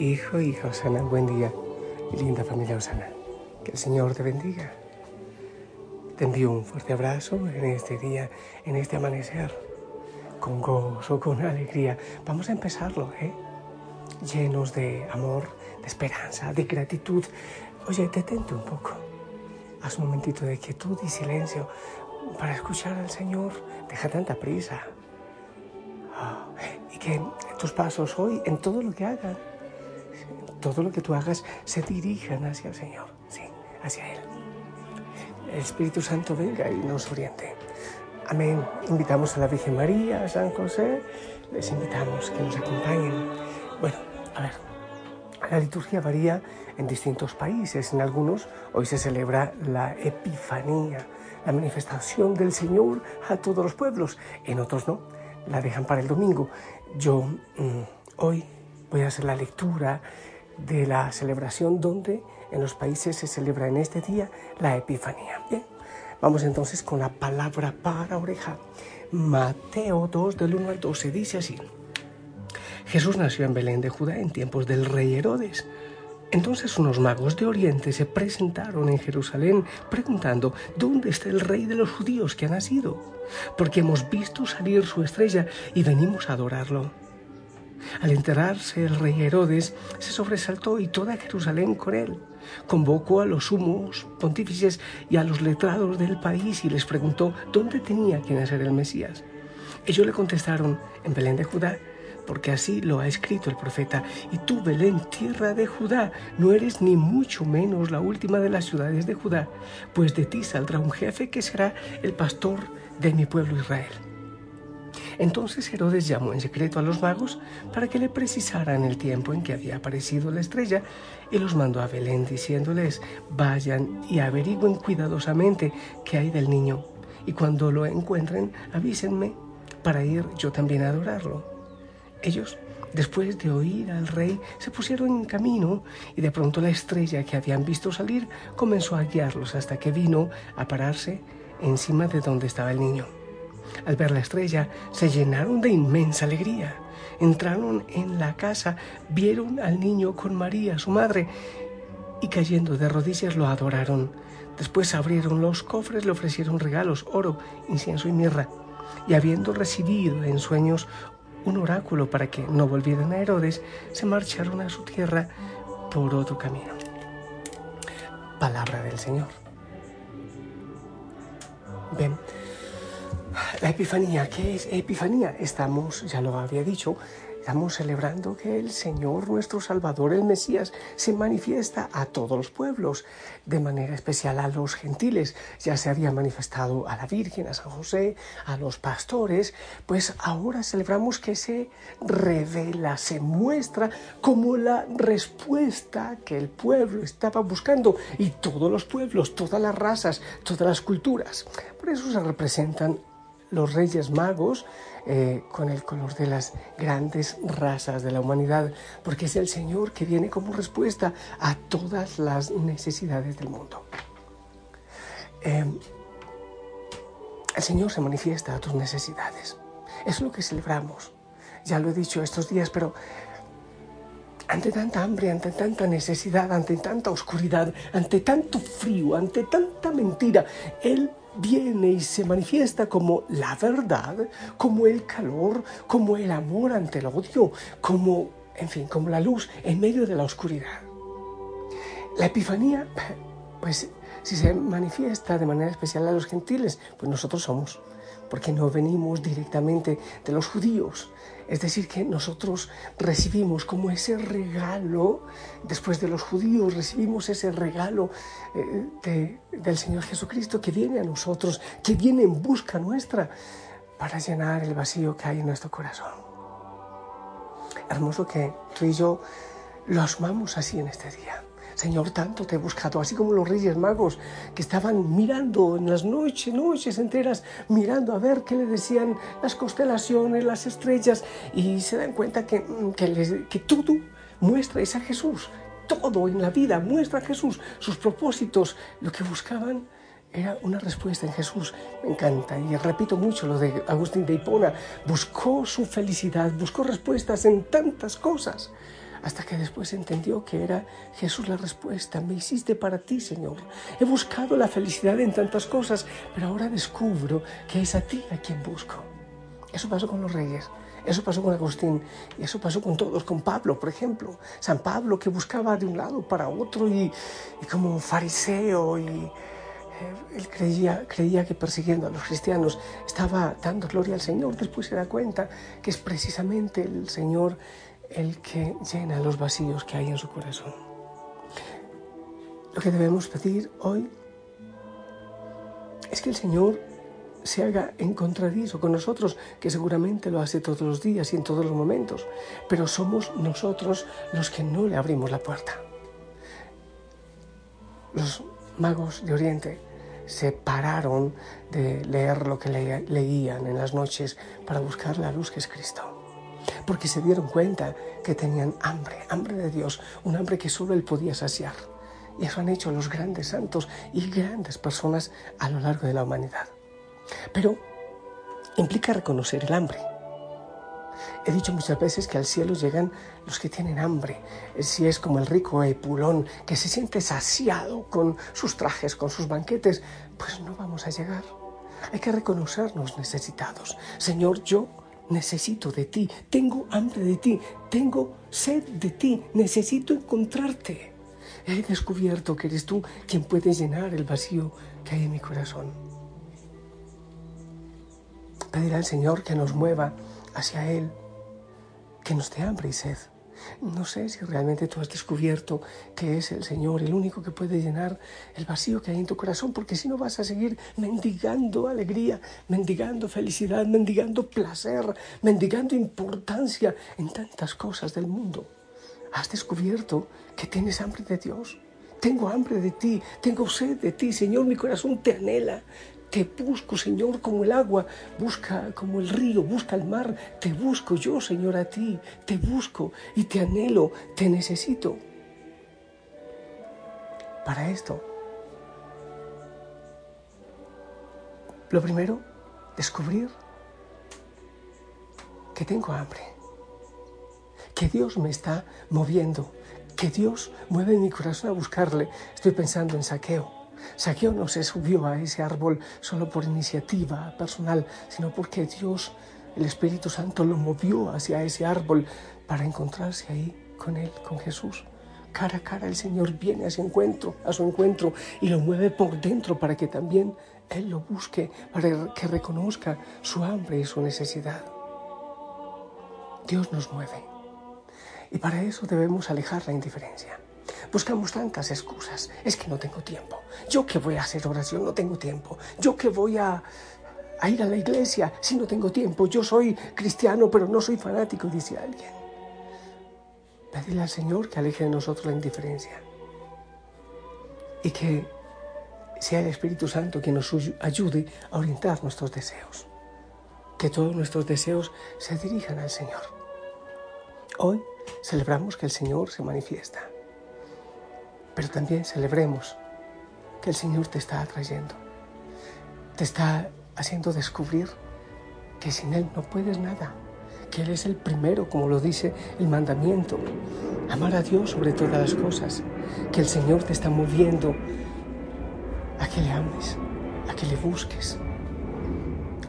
Hijo, hija Osana, buen día. Linda familia Osana. Que el Señor te bendiga. Te envío un fuerte abrazo en este día, en este amanecer. Con gozo, con alegría. Vamos a empezarlo, ¿eh? Llenos de amor, de esperanza, de gratitud. Oye, detente un poco. Haz un momentito de quietud y silencio para escuchar al Señor. Deja tanta prisa. Ah, y que tus pasos hoy, en todo lo que hagas, todo lo que tú hagas se dirijan hacia el Señor, sí, hacia Él. El Espíritu Santo venga y nos oriente. Amén. Invitamos a la Virgen María, a San José, les invitamos que nos acompañen. Bueno, a ver, la liturgia varía en distintos países. En algunos hoy se celebra la Epifanía, la manifestación del Señor a todos los pueblos. En otros no, la dejan para el domingo. Yo mm, hoy voy a hacer la lectura de la celebración donde en los países se celebra en este día la Epifanía. Bien, vamos entonces con la palabra para oreja. Mateo 2 del 1 al 12 dice así. Jesús nació en Belén de Judá en tiempos del rey Herodes. Entonces unos magos de Oriente se presentaron en Jerusalén preguntando, ¿dónde está el rey de los judíos que ha nacido? Porque hemos visto salir su estrella y venimos a adorarlo. Al enterarse el rey Herodes, se sobresaltó y toda Jerusalén con él. Convocó a los sumos pontífices y a los letrados del país y les preguntó dónde tenía que nacer el Mesías. Ellos le contestaron, en Belén de Judá, porque así lo ha escrito el profeta. Y tú, Belén, tierra de Judá, no eres ni mucho menos la última de las ciudades de Judá, pues de ti saldrá un jefe que será el pastor de mi pueblo Israel. Entonces Herodes llamó en secreto a los magos para que le precisaran el tiempo en que había aparecido la estrella y los mandó a Belén diciéndoles, vayan y averigüen cuidadosamente qué hay del niño y cuando lo encuentren avísenme para ir yo también a adorarlo. Ellos Después de oír al rey, se pusieron en camino y de pronto la estrella que habían visto salir comenzó a guiarlos hasta que vino a pararse encima de donde estaba el niño. Al ver la estrella, se llenaron de inmensa alegría. Entraron en la casa, vieron al niño con María, su madre, y cayendo de rodillas lo adoraron. Después abrieron los cofres, le ofrecieron regalos, oro, incienso y mirra. Y habiendo recibido en sueños un oráculo para que no volvieran a Herodes, se marcharon a su tierra por otro camino. Palabra del Señor. Ven, la Epifanía, ¿qué es Epifanía? Estamos, ya lo había dicho, estamos celebrando que el Señor, nuestro Salvador, el Mesías, se manifiesta a todos los pueblos, de manera especial a los gentiles. Ya se había manifestado a la Virgen, a San José, a los pastores, pues ahora celebramos que se revela, se muestra como la respuesta que el pueblo estaba buscando y todos los pueblos, todas las razas, todas las culturas. Por eso se representan los reyes magos eh, con el color de las grandes razas de la humanidad, porque es el Señor que viene como respuesta a todas las necesidades del mundo. Eh, el Señor se manifiesta a tus necesidades. Es lo que celebramos. Ya lo he dicho estos días, pero ante tanta hambre, ante tanta necesidad, ante tanta oscuridad, ante tanto frío, ante tanta mentira, Él viene y se manifiesta como la verdad, como el calor, como el amor ante el odio, como, en fin, como la luz en medio de la oscuridad. La Epifanía, pues si se manifiesta de manera especial a los gentiles, pues nosotros somos, porque no venimos directamente de los judíos. Es decir, que nosotros recibimos como ese regalo, después de los judíos, recibimos ese regalo eh, del Señor Jesucristo que viene a nosotros, que viene en busca nuestra para llenar el vacío que hay en nuestro corazón. Hermoso que tú y yo lo amamos así en este día. Señor, tanto te he buscado, así como los reyes magos que estaban mirando en las noches, noches enteras, mirando a ver qué le decían las constelaciones, las estrellas, y se dan cuenta que, mm, que, que todo muestra es a Jesús, todo en la vida muestra a Jesús, sus propósitos, lo que buscaban era una respuesta en Jesús. Me encanta y repito mucho lo de Agustín de Hipona. Buscó su felicidad, buscó respuestas en tantas cosas hasta que después entendió que era Jesús la respuesta. Me hiciste para ti, Señor. He buscado la felicidad en tantas cosas, pero ahora descubro que es a ti a quien busco. Eso pasó con los reyes. Eso pasó con Agustín y eso pasó con todos, con Pablo, por ejemplo. San Pablo que buscaba de un lado para otro y, como un fariseo y eh, él creía, creía que persiguiendo a los cristianos estaba dando gloria al Señor. Después se da cuenta que es precisamente el Señor el que llena los vacíos que hay en su corazón. Lo que debemos pedir hoy es que el Señor se haga encontradizo con nosotros, que seguramente lo hace todos los días y en todos los momentos, pero somos nosotros los que no le abrimos la puerta. Los magos de Oriente se pararon de leer lo que leían en las noches para buscar la luz que es Cristo porque se dieron cuenta que tenían hambre, hambre de Dios, un hambre que solo Él podía saciar. Y eso han hecho los grandes santos y grandes personas a lo largo de la humanidad. Pero implica reconocer el hambre. He dicho muchas veces que al cielo llegan los que tienen hambre. Si es como el rico Epulón que se siente saciado con sus trajes, con sus banquetes, pues no vamos a llegar. Hay que reconocernos necesitados. Señor, yo necesito de ti, tengo hambre de ti, tengo sed de ti, necesito encontrarte. He descubierto que eres tú quien puede llenar el vacío que hay en mi corazón. Pedir al Señor que nos mueva hacia Él, que nos dé hambre y sed. No sé si realmente tú has descubierto que es el Señor el único que puede llenar el vacío que hay en tu corazón, porque si no vas a seguir mendigando alegría, mendigando felicidad, mendigando placer, mendigando importancia en tantas cosas del mundo. Has descubierto que tienes hambre de Dios. Tengo hambre de ti, tengo sed de ti, Señor, mi corazón te anhela. Te busco, Señor, como el agua busca, como el río busca el mar. Te busco yo, Señor, a ti. Te busco y te anhelo, te necesito. Para esto, lo primero, descubrir que tengo hambre, que Dios me está moviendo, que Dios mueve mi corazón a buscarle. Estoy pensando en saqueo Saqueo no se subió a ese árbol solo por iniciativa personal, sino porque Dios, el Espíritu Santo, lo movió hacia ese árbol para encontrarse ahí con Él, con Jesús. Cara a cara el Señor viene a su encuentro, a su encuentro y lo mueve por dentro para que también Él lo busque, para que reconozca su hambre y su necesidad. Dios nos mueve. Y para eso debemos alejar la indiferencia. Buscamos tantas excusas. Es que no tengo tiempo. Yo que voy a hacer oración, no tengo tiempo. Yo que voy a, ir a la iglesia si no tengo tiempo. Yo soy cristiano, pero no soy fanático, dice alguien. Pedirle al Señor que aleje de nosotros la indiferencia. Y que sea el Espíritu Santo quien nos ayude a orientar nuestros deseos. Que todos nuestros deseos se dirijan al Señor. Hoy celebramos que el Señor se manifiesta pero también celebremos que el Señor te está atrayendo, te está haciendo descubrir que sin Él no puedes nada, que Él es el primero, como lo dice el mandamiento, amar a Dios sobre todas las cosas, que el Señor te está moviendo a que le ames, a que le busques.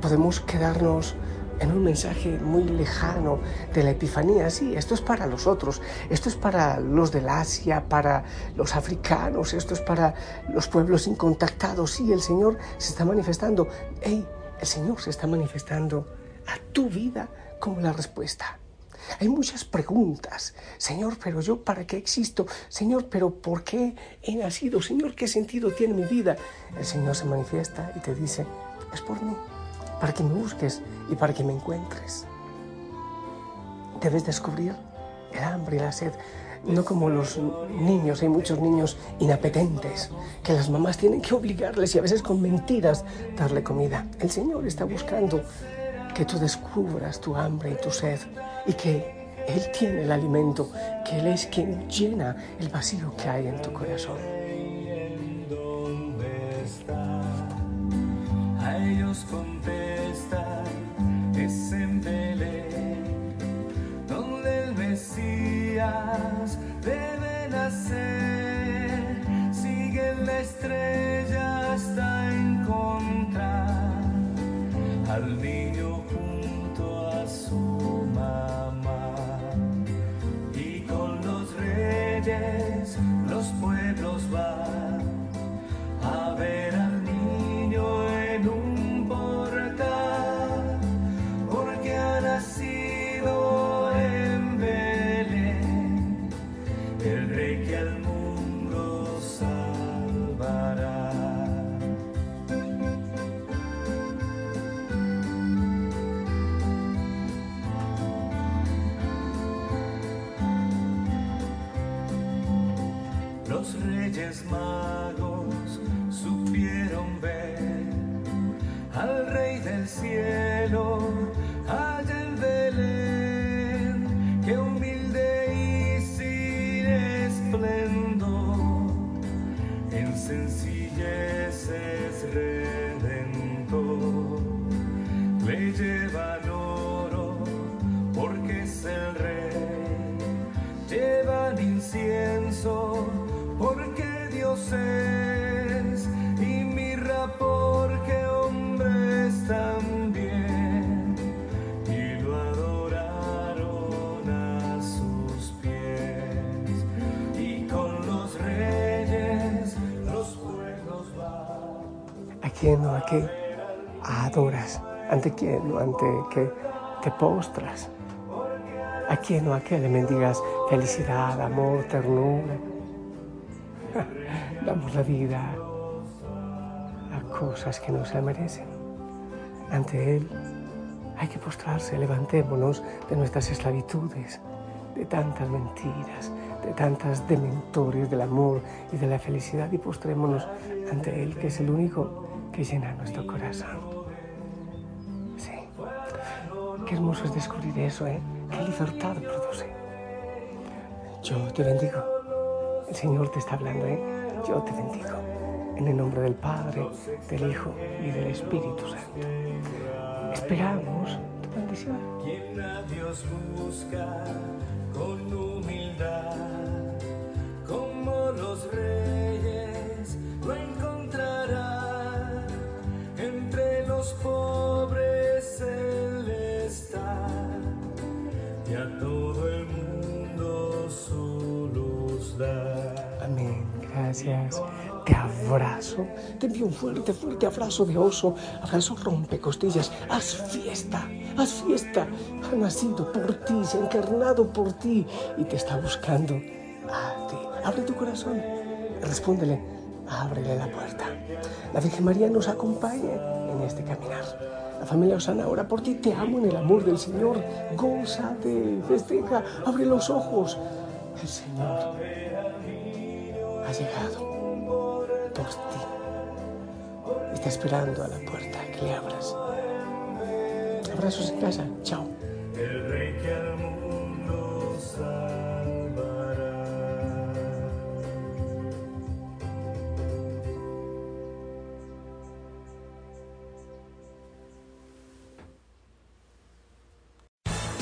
Podemos quedarnos en un mensaje muy lejano de la Epifanía. Sí, esto es para los otros, esto es para los del Asia, para los africanos, esto es para los pueblos incontactados. Sí, el Señor se está manifestando. ¡Ey! El Señor se está manifestando a tu vida como la respuesta. Hay muchas preguntas. Señor, pero yo para qué existo? Señor, pero ¿por qué he nacido? Señor, ¿qué sentido tiene mi vida? El Señor se manifiesta y te dice, es por mí, para que me busques y para que me encuentres. Debes descubrir el hambre y la sed, no como los niños, hay muchos niños inapetentes, que las mamás tienen que obligarles y a veces con mentiras darle comida. El Señor está buscando que tú descubras tu hambre y tu sed y que Él tiene el alimento, que Él es quien llena el vacío que hay en tu corazón. Cielo ¿A quién o a qué adoras? ¿Ante quién o ante qué te postras? ¿A quién o a qué le mendigas felicidad, amor, ternura? Damos la vida a cosas que no se merecen. Ante Él hay que postrarse, levantémonos de nuestras esclavitudes, de tantas mentiras, de tantas dementores del amor y de la felicidad y postrémonos ante Él, que es el único que llena nuestro corazón. Sí, qué hermoso es descubrir eso, ¿eh? Qué libertad produce. Yo te bendigo. El Señor te está hablando, ¿eh? Yo te bendigo. En el nombre del Padre, del Hijo y del Espíritu Santo. Esperamos tu bendición. Quien a Dios busca con humildad, Amén. Gracias. Te abrazo. Te envío un fuerte, fuerte abrazo de oso. Abrazo rompecostillas. Haz fiesta. Haz fiesta. Ha nacido por ti, se ha encarnado por ti y te está buscando a ti. Abre tu corazón. Respóndele. Ábrele la puerta. La Virgen María nos acompañe en este caminar. La familia Osana ora por ti. Te amo en el amor del Señor. Gózate, festeja, abre los ojos. El Señor ha llegado por ti. Está esperando a la puerta que le abras. Abrazos en casa. Chao.